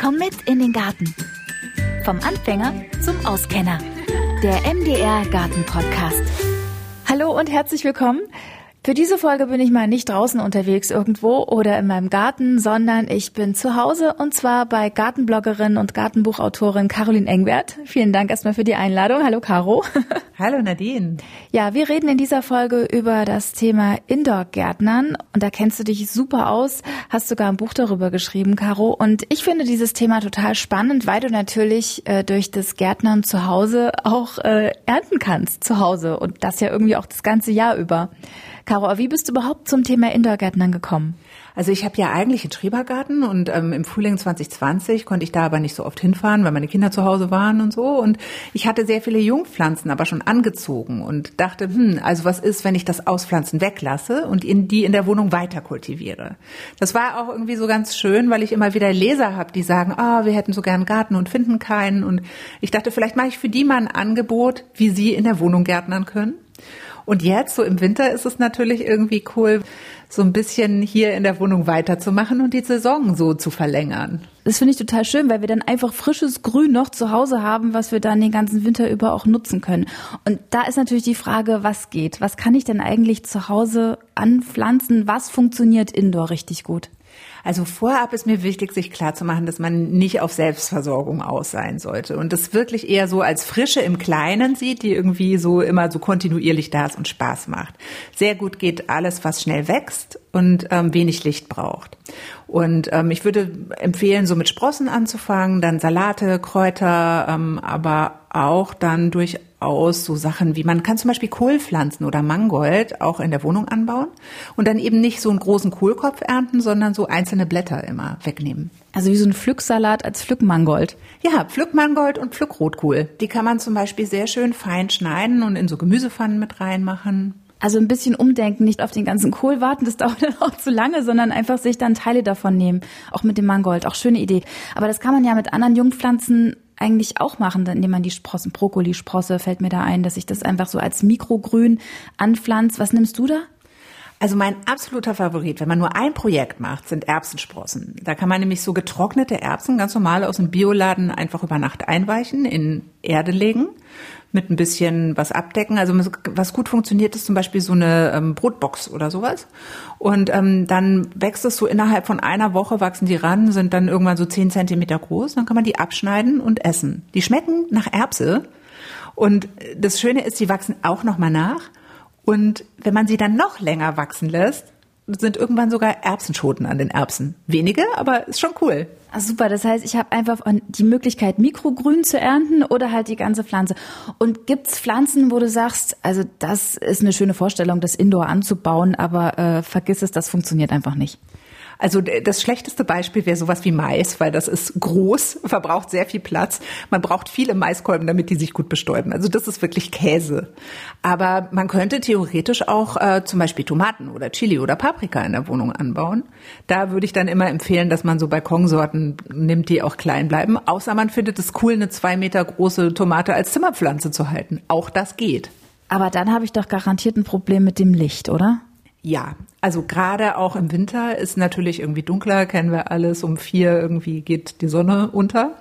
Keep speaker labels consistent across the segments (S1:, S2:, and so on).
S1: Komm mit in den Garten. Vom Anfänger zum Auskenner. Der MDR Garten Podcast.
S2: Hallo und herzlich willkommen. Für diese Folge bin ich mal nicht draußen unterwegs irgendwo oder in meinem Garten, sondern ich bin zu Hause und zwar bei Gartenbloggerin und Gartenbuchautorin Caroline Engwert. Vielen Dank erstmal für die Einladung. Hallo Caro.
S3: Hallo Nadine.
S2: Ja, wir reden in dieser Folge über das Thema Indoor-Gärtnern und da kennst du dich super aus, hast sogar ein Buch darüber geschrieben, Caro. Und ich finde dieses Thema total spannend, weil du natürlich äh, durch das Gärtnern zu Hause auch äh, ernten kannst zu Hause und das ja irgendwie auch das ganze Jahr über. Caro, wie bist du überhaupt zum Thema Indoor-Gärtnern gekommen?
S3: Also ich habe ja eigentlich einen Schrebergarten und ähm, im Frühling 2020 konnte ich da aber nicht so oft hinfahren, weil meine Kinder zu Hause waren und so. Und ich hatte sehr viele Jungpflanzen aber schon angezogen und dachte, hm, also was ist, wenn ich das Auspflanzen weglasse und in die in der Wohnung weiter kultiviere? Das war auch irgendwie so ganz schön, weil ich immer wieder Leser habe, die sagen, ah, oh, wir hätten so gern einen Garten und finden keinen. Und ich dachte, vielleicht mache ich für die mal ein Angebot, wie sie in der Wohnung gärtnern können. Und jetzt, so im Winter, ist es natürlich irgendwie cool, so ein bisschen hier in der Wohnung weiterzumachen und die Saison so zu verlängern.
S2: Das finde ich total schön, weil wir dann einfach frisches Grün noch zu Hause haben, was wir dann den ganzen Winter über auch nutzen können. Und da ist natürlich die Frage, was geht? Was kann ich denn eigentlich zu Hause anpflanzen? Was funktioniert indoor richtig gut?
S3: Also vorab ist mir wichtig, sich klarzumachen, dass man nicht auf Selbstversorgung aus sein sollte und das wirklich eher so als Frische im Kleinen sieht, die irgendwie so immer so kontinuierlich da ist und Spaß macht. Sehr gut geht alles, was schnell wächst und ähm, wenig Licht braucht. Und ähm, ich würde empfehlen, so mit Sprossen anzufangen, dann Salate, Kräuter, ähm, aber auch dann durchaus so Sachen wie man kann zum Beispiel Kohlpflanzen oder Mangold auch in der Wohnung anbauen und dann eben nicht so einen großen Kohlkopf ernten, sondern so einzelne Blätter immer wegnehmen.
S2: Also wie so ein Pflücksalat als Pflückmangold.
S3: Ja, Pflückmangold und Pflückrotkohl. Die kann man zum Beispiel sehr schön fein schneiden und in so Gemüsepfannen mit reinmachen.
S2: Also ein bisschen umdenken, nicht auf den ganzen Kohl warten, das dauert dann auch zu lange, sondern einfach sich dann Teile davon nehmen. Auch mit dem Mangold, auch schöne Idee. Aber das kann man ja mit anderen Jungpflanzen eigentlich auch machen, indem man die Sprossen, Brokkolisprosse fällt mir da ein, dass ich das einfach so als Mikrogrün anpflanzt. Was nimmst du da?
S3: Also mein absoluter Favorit, wenn man nur ein Projekt macht, sind Erbsensprossen. Da kann man nämlich so getrocknete Erbsen ganz normal aus dem Bioladen einfach über Nacht einweichen, in Erde legen, mit ein bisschen was abdecken. Also was gut funktioniert, ist zum Beispiel so eine ähm, Brotbox oder sowas. Und ähm, dann wächst es so innerhalb von einer Woche, wachsen die ran, sind dann irgendwann so zehn Zentimeter groß. Dann kann man die abschneiden und essen. Die schmecken nach Erbse. Und das Schöne ist, die wachsen auch nochmal nach. Und wenn man sie dann noch länger wachsen lässt, sind irgendwann sogar Erbsenschoten an den Erbsen. Wenige, aber ist schon cool.
S2: Ah, super, das heißt, ich habe einfach die Möglichkeit, Mikrogrün zu ernten oder halt die ganze Pflanze. Und gibt's Pflanzen, wo du sagst, also das ist eine schöne Vorstellung, das Indoor anzubauen, aber äh, vergiss es, das funktioniert einfach nicht.
S3: Also das schlechteste Beispiel wäre sowas wie Mais, weil das ist groß, verbraucht sehr viel Platz. Man braucht viele Maiskolben, damit die sich gut bestäuben. Also das ist wirklich Käse. Aber man könnte theoretisch auch äh, zum Beispiel Tomaten oder Chili oder Paprika in der Wohnung anbauen. Da würde ich dann immer empfehlen, dass man so Balkonsorten nimmt, die auch klein bleiben. Außer man findet es cool, eine zwei Meter große Tomate als Zimmerpflanze zu halten. Auch das geht.
S2: Aber dann habe ich doch garantiert ein Problem mit dem Licht, oder?
S3: Ja, also gerade auch im Winter ist natürlich irgendwie dunkler, kennen wir alles. Um vier irgendwie geht die Sonne unter.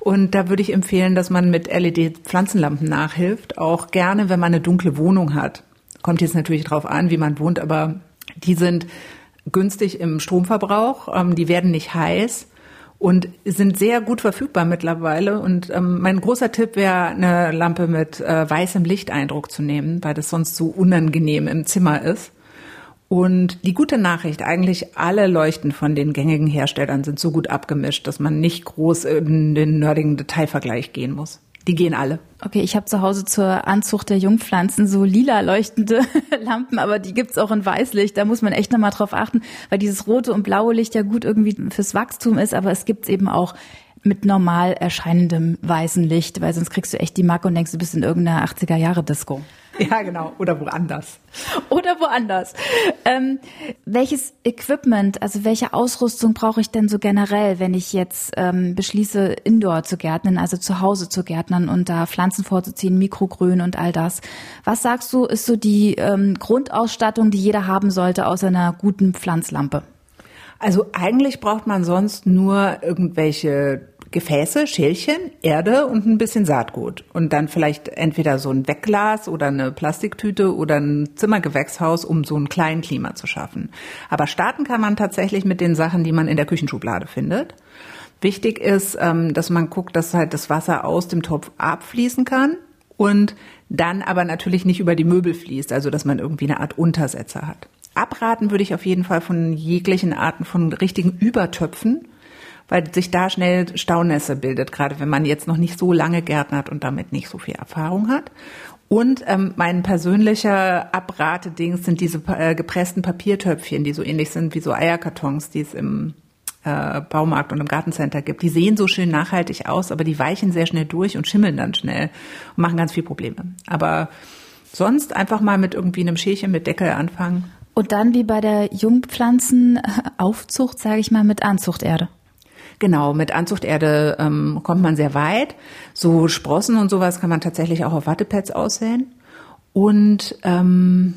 S3: Und da würde ich empfehlen, dass man mit LED-Pflanzenlampen nachhilft. Auch gerne, wenn man eine dunkle Wohnung hat. Kommt jetzt natürlich drauf an, wie man wohnt, aber die sind günstig im Stromverbrauch. Ähm, die werden nicht heiß und sind sehr gut verfügbar mittlerweile. Und ähm, mein großer Tipp wäre, eine Lampe mit äh, weißem Lichteindruck zu nehmen, weil das sonst so unangenehm im Zimmer ist. Und die gute Nachricht, eigentlich alle Leuchten von den gängigen Herstellern sind so gut abgemischt, dass man nicht groß in den nerdigen Detailvergleich gehen muss. Die gehen alle.
S2: Okay, ich habe zu Hause zur Anzucht der Jungpflanzen so lila leuchtende Lampen, aber die gibt's auch in Weißlicht. Da muss man echt nochmal drauf achten, weil dieses rote und blaue Licht ja gut irgendwie fürs Wachstum ist, aber es gibt's eben auch mit normal erscheinendem weißen Licht, weil sonst kriegst du echt die Macke und denkst, du bist in irgendeiner 80er Jahre Disco.
S3: Ja, genau. Oder woanders.
S2: Oder woanders. Ähm, welches Equipment, also welche Ausrüstung brauche ich denn so generell, wenn ich jetzt ähm, beschließe, Indoor zu gärtnern, also zu Hause zu gärtnern und da Pflanzen vorzuziehen, Mikrogrün und all das? Was sagst du, ist so die ähm, Grundausstattung, die jeder haben sollte, außer einer guten Pflanzlampe?
S3: Also eigentlich braucht man sonst nur irgendwelche Gefäße, Schälchen, Erde und ein bisschen Saatgut. Und dann vielleicht entweder so ein Wegglas oder eine Plastiktüte oder ein Zimmergewächshaus, um so ein kleinen Klima zu schaffen. Aber starten kann man tatsächlich mit den Sachen, die man in der Küchenschublade findet. Wichtig ist, ähm, dass man guckt, dass halt das Wasser aus dem Topf abfließen kann und dann aber natürlich nicht über die Möbel fließt, also dass man irgendwie eine Art Untersetzer hat. Abraten würde ich auf jeden Fall von jeglichen Arten von richtigen Übertöpfen, weil sich da schnell Staunässe bildet, gerade wenn man jetzt noch nicht so lange gärtnert und damit nicht so viel Erfahrung hat. Und ähm, mein persönlicher Abratedings sind diese äh, gepressten Papiertöpfchen, die so ähnlich sind wie so Eierkartons, die es im äh, Baumarkt und im Gartencenter gibt. Die sehen so schön nachhaltig aus, aber die weichen sehr schnell durch und schimmeln dann schnell und machen ganz viel Probleme. Aber sonst einfach mal mit irgendwie einem Schälchen mit Deckel anfangen.
S2: Und dann wie bei der Jungpflanzenaufzucht, sage ich mal, mit Anzuchterde.
S3: Genau, mit Anzuchterde ähm, kommt man sehr weit. So Sprossen und sowas kann man tatsächlich auch auf Wattepads aussäen. Und ähm,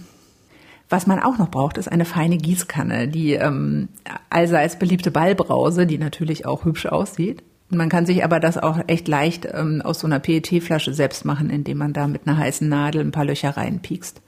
S3: was man auch noch braucht, ist eine feine Gießkanne, die ähm, allseits beliebte Ballbrause, die natürlich auch hübsch aussieht. Man kann sich aber das auch echt leicht ähm, aus so einer PET-Flasche selbst machen, indem man da mit einer heißen Nadel ein paar Löcher reinpiekst.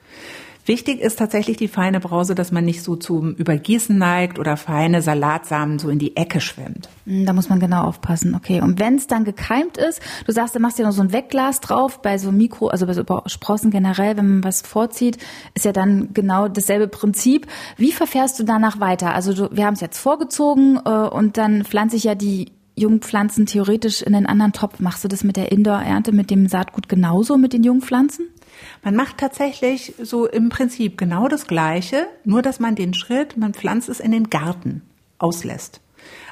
S3: Wichtig ist tatsächlich die feine Brause, dass man nicht so zum Übergießen neigt oder feine Salatsamen so in die Ecke schwemmt.
S2: Hm, da muss man genau aufpassen. Okay. Und wenn es dann gekeimt ist, du sagst, du machst ja noch so ein Wegglas drauf, bei so Mikro, also bei so Sprossen generell, wenn man was vorzieht, ist ja dann genau dasselbe Prinzip. Wie verfährst du danach weiter? Also du, wir haben es jetzt vorgezogen äh, und dann pflanze ich ja die Jungpflanzen theoretisch in den anderen Topf. Machst du das mit der Indoor-Ernte, mit dem Saatgut genauso, mit den Jungpflanzen?
S3: Man macht tatsächlich so im Prinzip genau das Gleiche, nur dass man den Schritt, man pflanzt es in den Garten auslässt.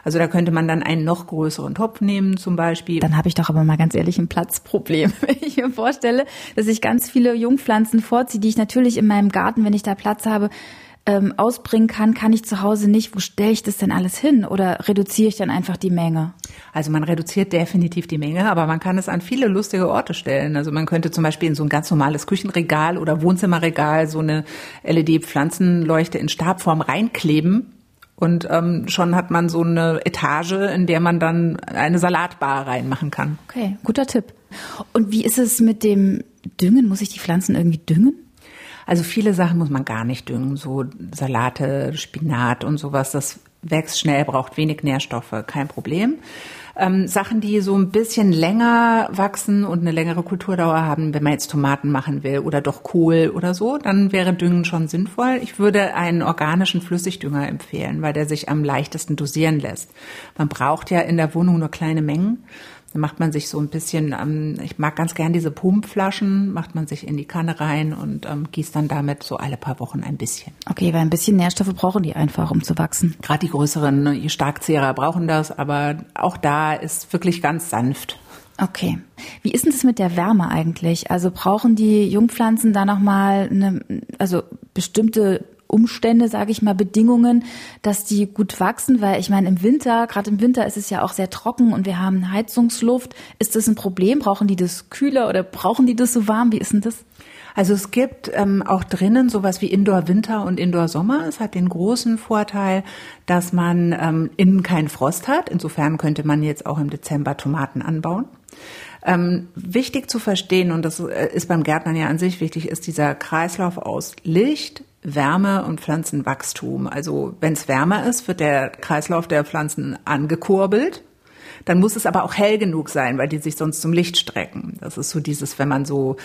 S3: Also da könnte man dann einen noch größeren Topf nehmen zum Beispiel.
S2: Dann habe ich doch aber mal ganz ehrlich ein Platzproblem. Wenn ich mir vorstelle, dass ich ganz viele Jungpflanzen vorziehe, die ich natürlich in meinem Garten, wenn ich da Platz habe, ähm, ausbringen kann, kann ich zu Hause nicht. Wo stelle ich das denn alles hin? Oder reduziere ich dann einfach die Menge?
S3: Also man reduziert definitiv die Menge, aber man kann es an viele lustige Orte stellen. Also man könnte zum Beispiel in so ein ganz normales Küchenregal oder Wohnzimmerregal so eine LED-Pflanzenleuchte in Stabform reinkleben. Und ähm, schon hat man so eine Etage, in der man dann eine Salatbar reinmachen kann.
S2: Okay, guter Tipp. Und wie ist es mit dem Düngen? Muss ich die Pflanzen irgendwie düngen?
S3: Also viele Sachen muss man gar nicht düngen, so Salate, Spinat und sowas, das wächst schnell, braucht wenig Nährstoffe, kein Problem. Ähm, Sachen, die so ein bisschen länger wachsen und eine längere Kulturdauer haben, wenn man jetzt Tomaten machen will oder doch Kohl oder so, dann wäre Düngen schon sinnvoll. Ich würde einen organischen Flüssigdünger empfehlen, weil der sich am leichtesten dosieren lässt. Man braucht ja in der Wohnung nur kleine Mengen. Dann macht man sich so ein bisschen, ähm, ich mag ganz gern diese Pumpflaschen, macht man sich in die Kanne rein und ähm, gießt dann damit so alle paar Wochen ein bisschen.
S2: Okay, weil ein bisschen Nährstoffe brauchen die einfach, um zu wachsen.
S3: Gerade die größeren ne, Starkzehrer brauchen das, aber auch da ist wirklich ganz sanft.
S2: Okay. Wie ist denn das mit der Wärme eigentlich? Also brauchen die Jungpflanzen da nochmal eine, also bestimmte Umstände, sage ich mal, Bedingungen, dass die gut wachsen, weil ich meine, im Winter, gerade im Winter ist es ja auch sehr trocken und wir haben Heizungsluft. Ist das ein Problem? Brauchen die das kühler oder brauchen die das so warm? Wie ist denn das?
S3: Also es gibt ähm, auch drinnen sowas wie Indoor-Winter und Indoor-Sommer. Es hat den großen Vorteil, dass man ähm, innen keinen Frost hat. Insofern könnte man jetzt auch im Dezember Tomaten anbauen. Ähm, wichtig zu verstehen, und das äh, ist beim Gärtnern ja an sich wichtig, ist dieser Kreislauf aus Licht, Wärme und Pflanzenwachstum. Also wenn es wärmer ist, wird der Kreislauf der Pflanzen angekurbelt. Dann muss es aber auch hell genug sein, weil die sich sonst zum Licht strecken. Das ist so dieses, wenn man so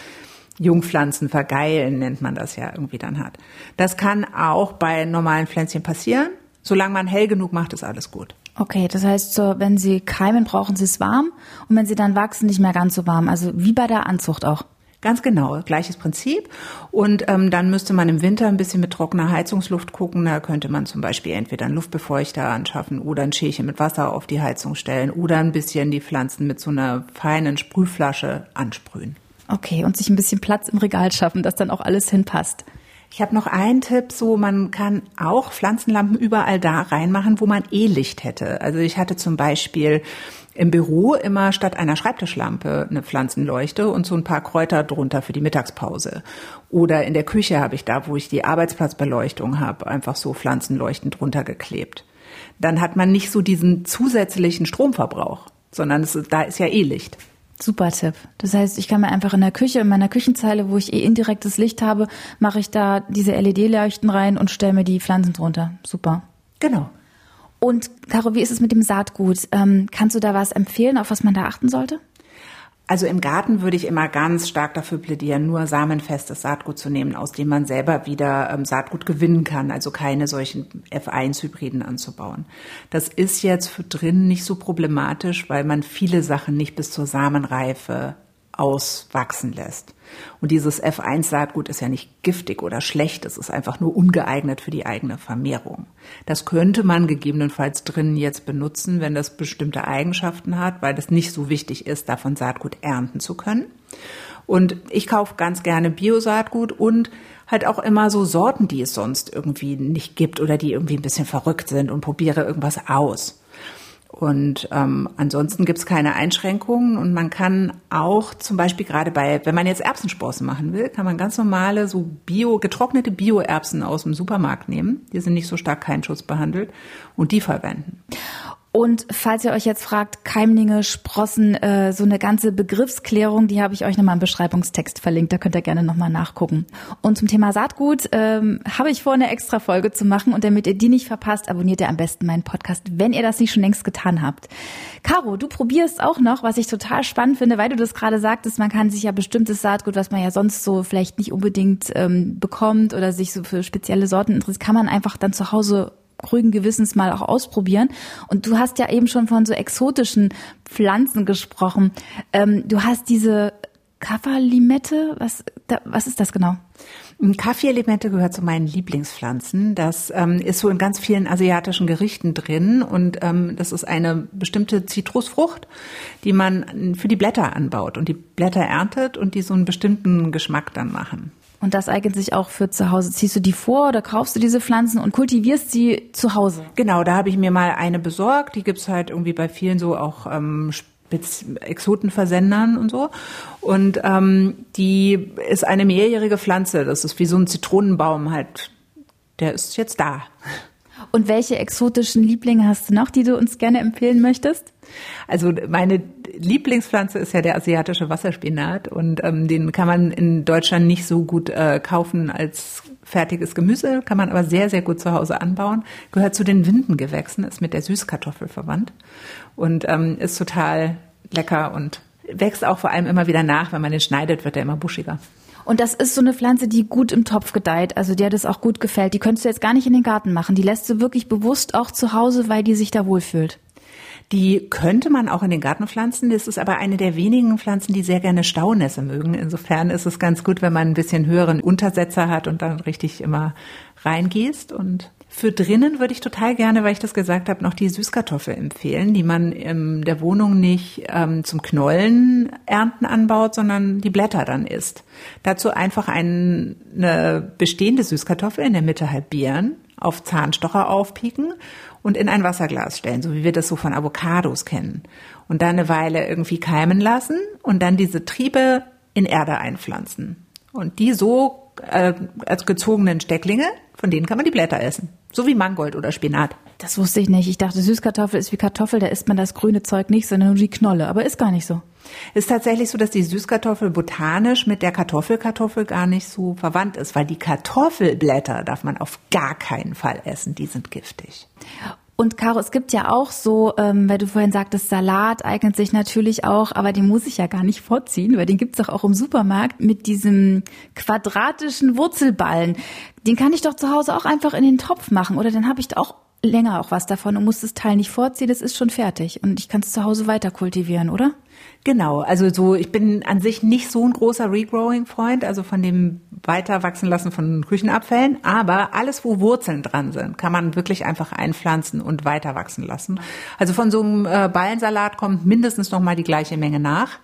S3: Jungpflanzen vergeilen, nennt man das ja irgendwie dann hat. Das kann auch bei normalen Pflänzchen passieren. Solange man hell genug macht, ist alles gut.
S2: Okay, das heißt, so, wenn sie keimen, brauchen sie es warm und wenn sie dann wachsen, nicht mehr ganz so warm. Also wie bei der Anzucht auch.
S3: Ganz genau, gleiches Prinzip. Und ähm, dann müsste man im Winter ein bisschen mit trockener Heizungsluft gucken. Da könnte man zum Beispiel entweder einen Luftbefeuchter anschaffen oder ein Schälchen mit Wasser auf die Heizung stellen oder ein bisschen die Pflanzen mit so einer feinen Sprühflasche ansprühen.
S2: Okay, und sich ein bisschen Platz im Regal schaffen, dass dann auch alles hinpasst.
S3: Ich habe noch einen Tipp, so man kann auch Pflanzenlampen überall da reinmachen, wo man eh Licht hätte. Also ich hatte zum Beispiel im Büro immer statt einer Schreibtischlampe eine Pflanzenleuchte und so ein paar Kräuter drunter für die Mittagspause. Oder in der Küche habe ich da, wo ich die Arbeitsplatzbeleuchtung habe, einfach so Pflanzenleuchten drunter geklebt. Dann hat man nicht so diesen zusätzlichen Stromverbrauch, sondern es, da ist ja eh Licht.
S2: Super Tipp. Das heißt, ich kann mir einfach in der Küche, in meiner Küchenzeile, wo ich eh indirektes Licht habe, mache ich da diese LED-Leuchten rein und stelle mir die Pflanzen drunter. Super.
S3: Genau.
S2: Und Caro, wie ist es mit dem Saatgut? Ähm, kannst du da was empfehlen, auf was man da achten sollte?
S3: Also im Garten würde ich immer ganz stark dafür plädieren, nur samenfestes Saatgut zu nehmen, aus dem man selber wieder ähm, Saatgut gewinnen kann, also keine solchen F1-Hybriden anzubauen. Das ist jetzt für drinnen nicht so problematisch, weil man viele Sachen nicht bis zur Samenreife auswachsen lässt. Und dieses F1-Saatgut ist ja nicht giftig oder schlecht, es ist einfach nur ungeeignet für die eigene Vermehrung. Das könnte man gegebenenfalls drinnen jetzt benutzen, wenn das bestimmte Eigenschaften hat, weil das nicht so wichtig ist, davon Saatgut ernten zu können. Und ich kaufe ganz gerne Bio-Saatgut und halt auch immer so Sorten, die es sonst irgendwie nicht gibt oder die irgendwie ein bisschen verrückt sind und probiere irgendwas aus. Und ähm, ansonsten gibt's keine Einschränkungen und man kann auch zum Beispiel gerade bei, wenn man jetzt Erbsensprossen machen will, kann man ganz normale so bio getrocknete Bio-Erbsen aus dem Supermarkt nehmen. Die sind nicht so stark Keimschutz behandelt und die verwenden.
S2: Und falls ihr euch jetzt fragt, Keimlinge, Sprossen, äh, so eine ganze Begriffsklärung, die habe ich euch nochmal im Beschreibungstext verlinkt. Da könnt ihr gerne nochmal nachgucken. Und zum Thema Saatgut ähm, habe ich vor, eine extra Folge zu machen. Und damit ihr die nicht verpasst, abonniert ihr am besten meinen Podcast, wenn ihr das nicht schon längst getan habt. Caro, du probierst auch noch, was ich total spannend finde, weil du das gerade sagtest, man kann sich ja bestimmtes Saatgut, was man ja sonst so vielleicht nicht unbedingt ähm, bekommt oder sich so für spezielle Sorten interessiert, kann man einfach dann zu Hause ruhigen Gewissens mal auch ausprobieren. Und du hast ja eben schon von so exotischen Pflanzen gesprochen. Ähm, du hast diese Kafferlimette. Was, da, was ist das genau?
S3: Kaffeelimette gehört zu meinen Lieblingspflanzen. Das ähm, ist so in ganz vielen asiatischen Gerichten drin und ähm, das ist eine bestimmte Zitrusfrucht, die man für die Blätter anbaut und die Blätter erntet und die so einen bestimmten Geschmack dann machen.
S2: Und das eignet sich auch für zu Hause. Ziehst du die vor oder kaufst du diese Pflanzen und kultivierst sie zu Hause?
S3: Genau, da habe ich mir mal eine besorgt. Die gibt's halt irgendwie bei vielen so auch ähm, Exotenversendern und so. Und ähm, die ist eine mehrjährige Pflanze. Das ist wie so ein Zitronenbaum halt. Der ist jetzt da.
S2: Und welche exotischen Lieblinge hast du noch, die du uns gerne empfehlen möchtest?
S3: Also meine Lieblingspflanze ist ja der asiatische Wasserspinat und ähm, den kann man in Deutschland nicht so gut äh, kaufen als fertiges Gemüse, kann man aber sehr, sehr gut zu Hause anbauen. Gehört zu den Windengewächsen, ist mit der Süßkartoffel verwandt und ähm, ist total lecker und wächst auch vor allem immer wieder nach. Wenn man den schneidet, wird er immer buschiger.
S2: Und das ist so eine Pflanze, die gut im Topf gedeiht, also der das auch gut gefällt. Die könntest du jetzt gar nicht in den Garten machen. Die lässt du wirklich bewusst auch zu Hause, weil die sich da wohlfühlt.
S3: Die könnte man auch in den Garten pflanzen. Das ist aber eine der wenigen Pflanzen, die sehr gerne Staunässe mögen. Insofern ist es ganz gut, wenn man ein bisschen höheren Untersetzer hat und dann richtig immer reingießt. Und für drinnen würde ich total gerne, weil ich das gesagt habe, noch die Süßkartoffel empfehlen, die man in der Wohnung nicht ähm, zum Knollen ernten anbaut, sondern die Blätter dann isst. Dazu einfach ein, eine bestehende Süßkartoffel in der Mitte halbieren, auf Zahnstocher aufpieken und in ein Wasserglas stellen, so wie wir das so von Avocados kennen. Und dann eine Weile irgendwie keimen lassen und dann diese Triebe in Erde einpflanzen. Und die so äh, als gezogenen Stecklinge, von denen kann man die Blätter essen. So wie Mangold oder Spinat.
S2: Das wusste ich nicht. Ich dachte, Süßkartoffel ist wie Kartoffel, da isst man das grüne Zeug nicht, sondern nur die Knolle. Aber ist gar nicht so.
S3: Ist tatsächlich so, dass die Süßkartoffel botanisch mit der Kartoffelkartoffel gar nicht so verwandt ist, weil die Kartoffelblätter darf man auf gar keinen Fall essen, die sind giftig.
S2: Und Caro, es gibt ja auch so, ähm, weil du vorhin sagtest, Salat eignet sich natürlich auch, aber den muss ich ja gar nicht vorziehen, weil den gibt's doch auch im Supermarkt mit diesem quadratischen Wurzelballen. Den kann ich doch zu Hause auch einfach in den Topf machen oder dann habe ich auch länger auch was davon und muss das Teil nicht vorziehen, das ist schon fertig und ich kann es zu Hause weiter kultivieren, oder?
S3: Genau, also so, ich bin an sich nicht so ein großer Regrowing-Freund, also von dem weiterwachsen lassen von Küchenabfällen, aber alles, wo Wurzeln dran sind, kann man wirklich einfach einpflanzen und weiter wachsen lassen. Also von so einem äh, Ballensalat kommt mindestens noch mal die gleiche Menge nach.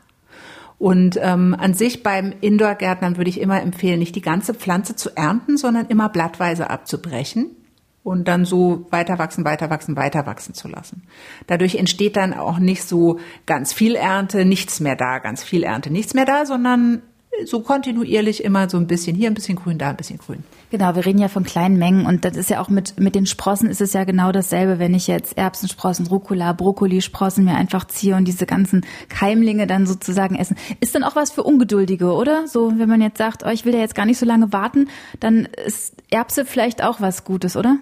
S3: Und ähm, an sich beim Indoor-Gärtnern würde ich immer empfehlen, nicht die ganze Pflanze zu ernten, sondern immer blattweise abzubrechen und dann so weiter wachsen, weiter wachsen, weiter wachsen zu lassen. Dadurch entsteht dann auch nicht so ganz viel Ernte, nichts mehr da, ganz viel Ernte, nichts mehr da, sondern so kontinuierlich immer so ein bisschen hier ein bisschen grün, da ein bisschen grün.
S2: Genau, wir reden ja von kleinen Mengen und das ist ja auch mit, mit den Sprossen ist es ja genau dasselbe, wenn ich jetzt Erbsensprossen, Rucola, Brokkolisprossen mir einfach ziehe und diese ganzen Keimlinge dann sozusagen essen. Ist dann auch was für Ungeduldige, oder? So, wenn man jetzt sagt, oh, ich will ja jetzt gar nicht so lange warten, dann ist Erbse vielleicht auch was Gutes, oder?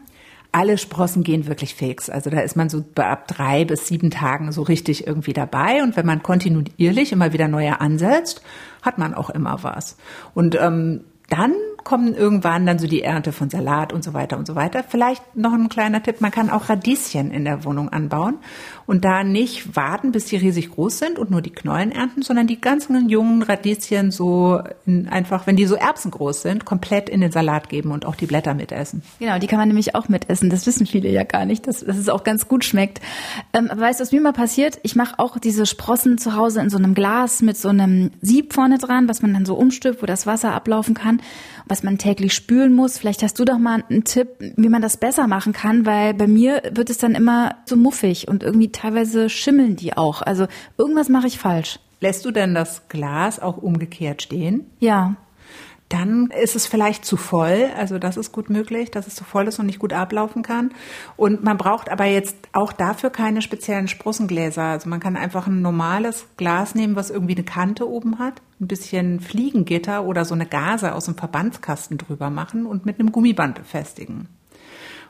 S3: Alle Sprossen gehen wirklich fix. Also da ist man so ab drei bis sieben Tagen so richtig irgendwie dabei. Und wenn man kontinuierlich immer wieder neue ansetzt, hat man auch immer was. Und ähm, dann kommen irgendwann dann so die Ernte von Salat und so weiter und so weiter. Vielleicht noch ein kleiner Tipp, man kann auch Radieschen in der Wohnung anbauen und da nicht warten, bis die riesig groß sind und nur die Knollen ernten, sondern die ganzen jungen Radieschen so in, einfach, wenn die so erbsengroß sind, komplett in den Salat geben und auch die Blätter mitessen.
S2: Genau, die kann man nämlich auch mitessen. Das wissen viele ja gar nicht, dass, dass es auch ganz gut schmeckt. Ähm, weißt du, was mir mal passiert? Ich mache auch diese Sprossen zu Hause in so einem Glas mit so einem Sieb vorne dran, was man dann so umstülpt, wo das Wasser ablaufen kann was man täglich spülen muss. Vielleicht hast du doch mal einen Tipp, wie man das besser machen kann, weil bei mir wird es dann immer so muffig und irgendwie teilweise schimmeln die auch. Also irgendwas mache ich falsch.
S3: Lässt du denn das Glas auch umgekehrt stehen?
S2: Ja
S3: dann ist es vielleicht zu voll. Also das ist gut möglich, dass es zu voll ist und nicht gut ablaufen kann. Und man braucht aber jetzt auch dafür keine speziellen Sprossengläser. Also man kann einfach ein normales Glas nehmen, was irgendwie eine Kante oben hat, ein bisschen Fliegengitter oder so eine Gase aus dem Verbandskasten drüber machen und mit einem Gummiband befestigen.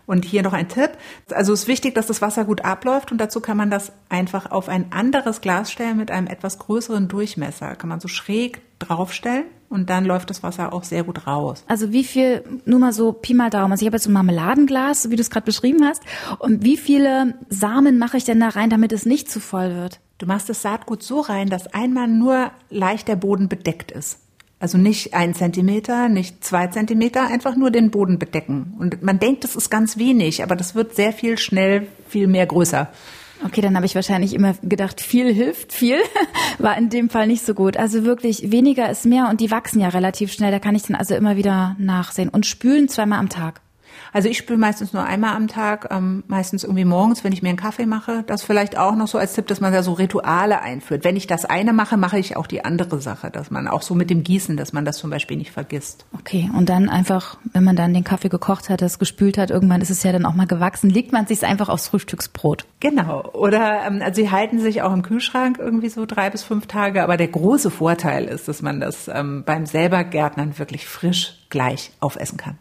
S3: Und hier noch ein Tipp. Also es ist wichtig, dass das Wasser gut abläuft und dazu kann man das einfach auf ein anderes Glas stellen mit einem etwas größeren Durchmesser. Kann man so schräg draufstellen und dann läuft das Wasser auch sehr gut raus.
S2: Also wie viel, nur mal so Pi mal Daumen, also ich habe jetzt so ein Marmeladenglas, wie du es gerade beschrieben hast, und wie viele Samen mache ich denn da rein, damit es nicht zu voll wird?
S3: Du machst das Saatgut so rein, dass einmal nur leicht der Boden bedeckt ist. Also nicht ein Zentimeter, nicht zwei Zentimeter, einfach nur den Boden bedecken. Und man denkt, das ist ganz wenig, aber das wird sehr viel schnell viel mehr größer.
S2: Okay, dann habe ich wahrscheinlich immer gedacht, viel hilft viel. War in dem Fall nicht so gut. Also wirklich, weniger ist mehr und die wachsen ja relativ schnell. Da kann ich dann also immer wieder nachsehen. Und spülen zweimal am Tag.
S3: Also ich spüle meistens nur einmal am Tag, ähm, meistens irgendwie morgens, wenn ich mir einen Kaffee mache. Das vielleicht auch noch so als Tipp, dass man da so Rituale einführt. Wenn ich das eine mache, mache ich auch die andere Sache, dass man auch so mit dem Gießen, dass man das zum Beispiel nicht vergisst.
S2: Okay, und dann einfach, wenn man dann den Kaffee gekocht hat, das gespült hat, irgendwann ist es ja dann auch mal gewachsen, legt man sich einfach aufs Frühstücksbrot.
S3: Genau. Oder ähm, also sie halten sich auch im Kühlschrank irgendwie so drei bis fünf Tage, aber der große Vorteil ist, dass man das ähm, beim selber Gärtnern wirklich frisch gleich aufessen kann.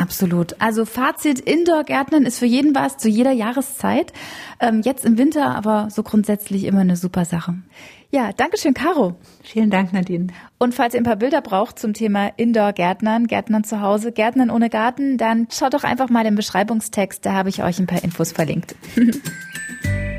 S2: Absolut. Also Fazit, Indoor-Gärtnern ist für jeden was, zu jeder Jahreszeit. Ähm, jetzt im Winter, aber so grundsätzlich immer eine super Sache. Ja, Dankeschön, Caro.
S3: Vielen Dank, Nadine.
S2: Und falls ihr ein paar Bilder braucht zum Thema Indoor-Gärtnern, Gärtnern zu Hause, Gärtnern ohne Garten, dann schaut doch einfach mal den Beschreibungstext, da habe ich euch ein paar Infos verlinkt.